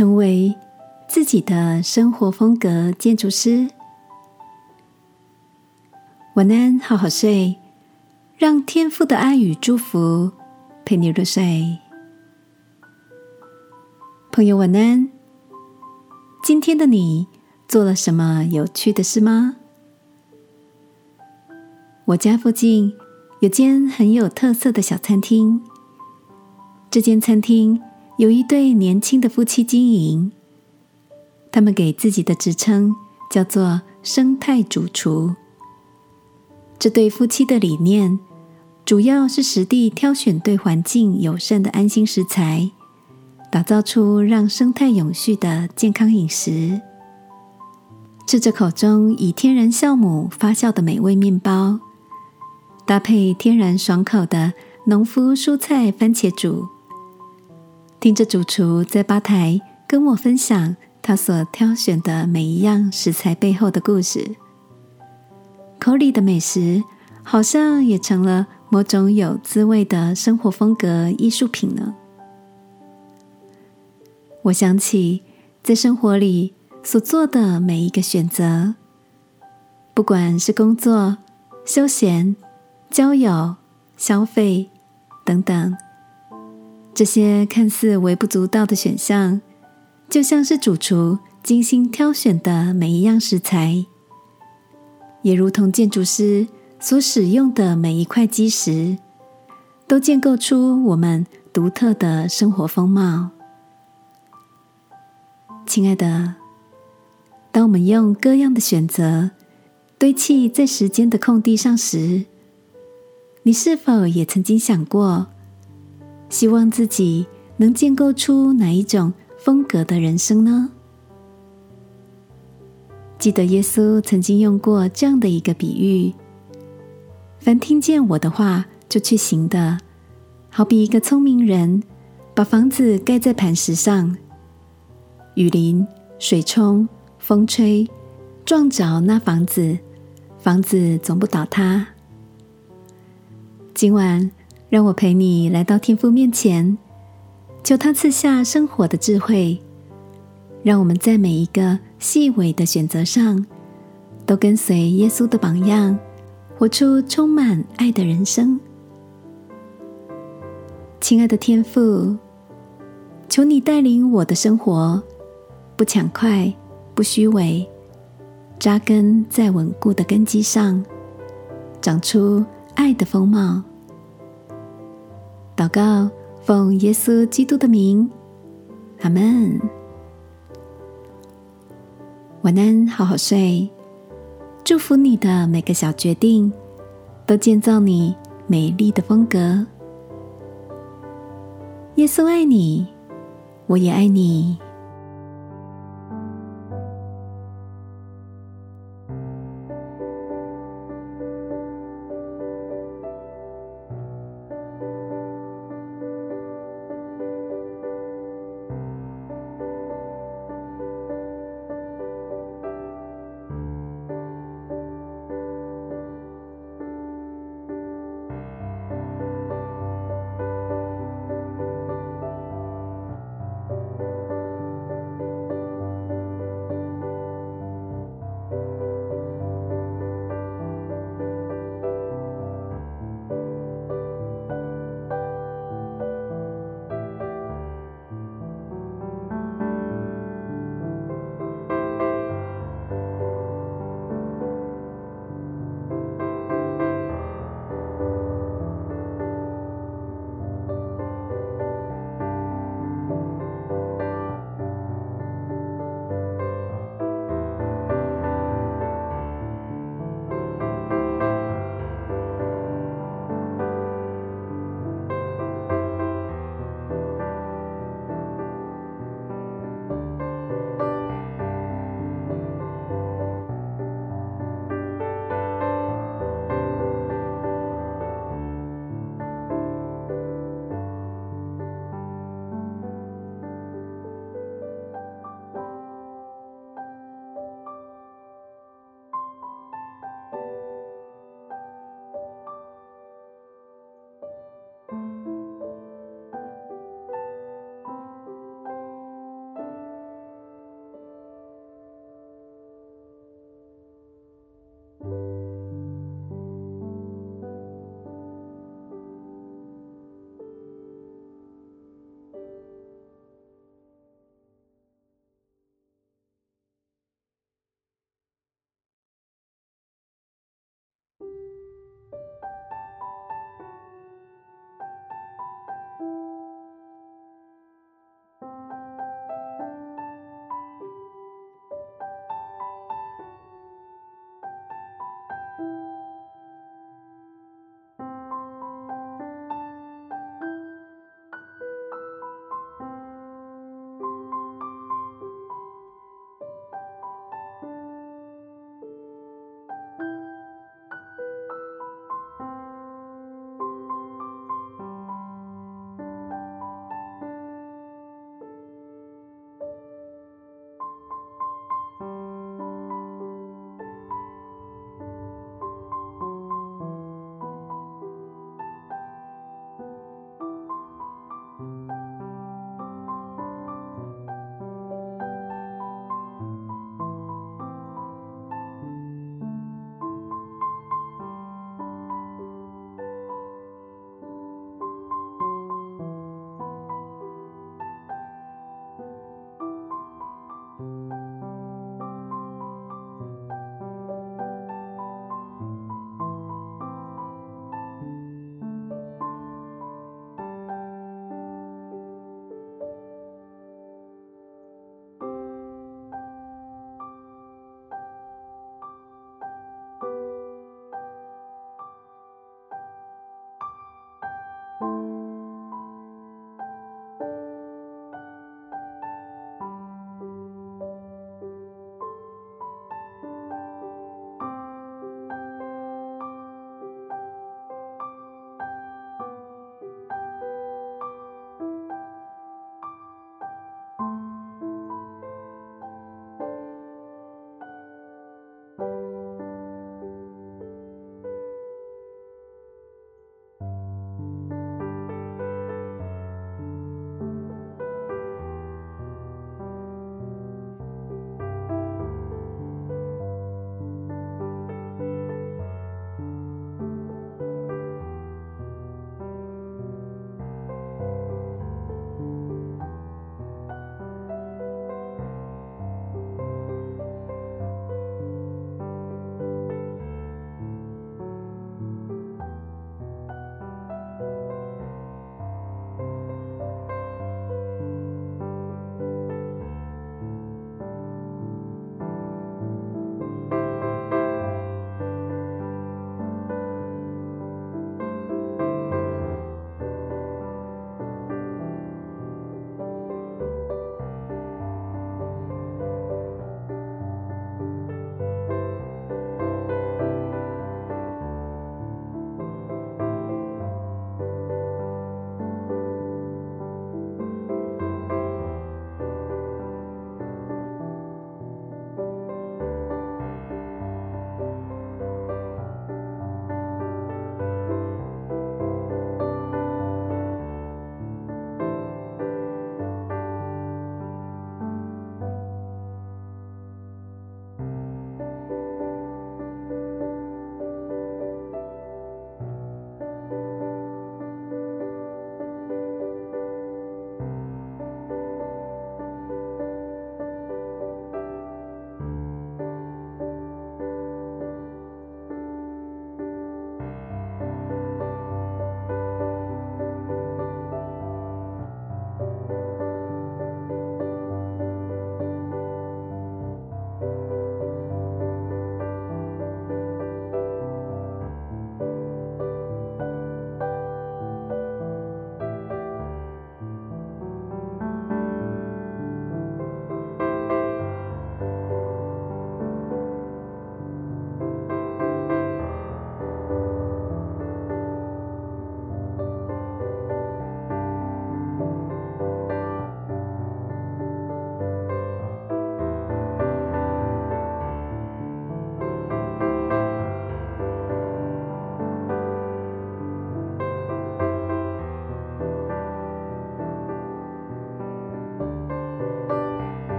成为自己的生活风格建筑师。晚安，好好睡，让天父的爱与祝福陪你入睡。朋友，晚安。今天的你做了什么有趣的事吗？我家附近有间很有特色的小餐厅。这间餐厅有一对年轻的夫妻经营，他们给自己的职称叫做“生态主厨”。这对夫妻的理念主要是实地挑选对环境友善的安心食材，打造出让生态永续的健康饮食。吃着口中以天然酵母发酵的美味面包，搭配天然爽口的农夫蔬菜番茄煮。听着主厨在吧台跟我分享他所挑选的每一样食材背后的故事，口里的美食好像也成了某种有滋味的生活风格艺术品呢。我想起在生活里所做的每一个选择，不管是工作、休闲、交友、消费等等。这些看似微不足道的选项，就像是主厨精心挑选的每一样食材，也如同建筑师所使用的每一块基石，都建构出我们独特的生活风貌。亲爱的，当我们用各样的选择堆砌在时间的空地上时，你是否也曾经想过？希望自己能建构出哪一种风格的人生呢？记得耶稣曾经用过这样的一个比喻：凡听见我的话就去行的，好比一个聪明人把房子盖在磐石上，雨淋、水冲、风吹，撞着那房子，房子总不倒塌。今晚。让我陪你来到天父面前，求他赐下生活的智慧，让我们在每一个细微的选择上，都跟随耶稣的榜样，活出充满爱的人生。亲爱的天父，求你带领我的生活，不抢快，不虚伪，扎根在稳固的根基上，长出爱的风貌。祷告，奉耶稣基督的名，阿门。晚安，好好睡。祝福你的每个小决定，都建造你美丽的风格。耶稣爱你，我也爱你。